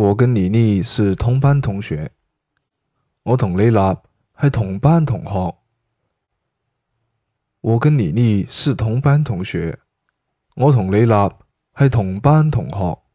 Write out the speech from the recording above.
我跟李丽是同班同学。我同李立系同班同学。我跟李丽是同班同学。我同李立系同班同学。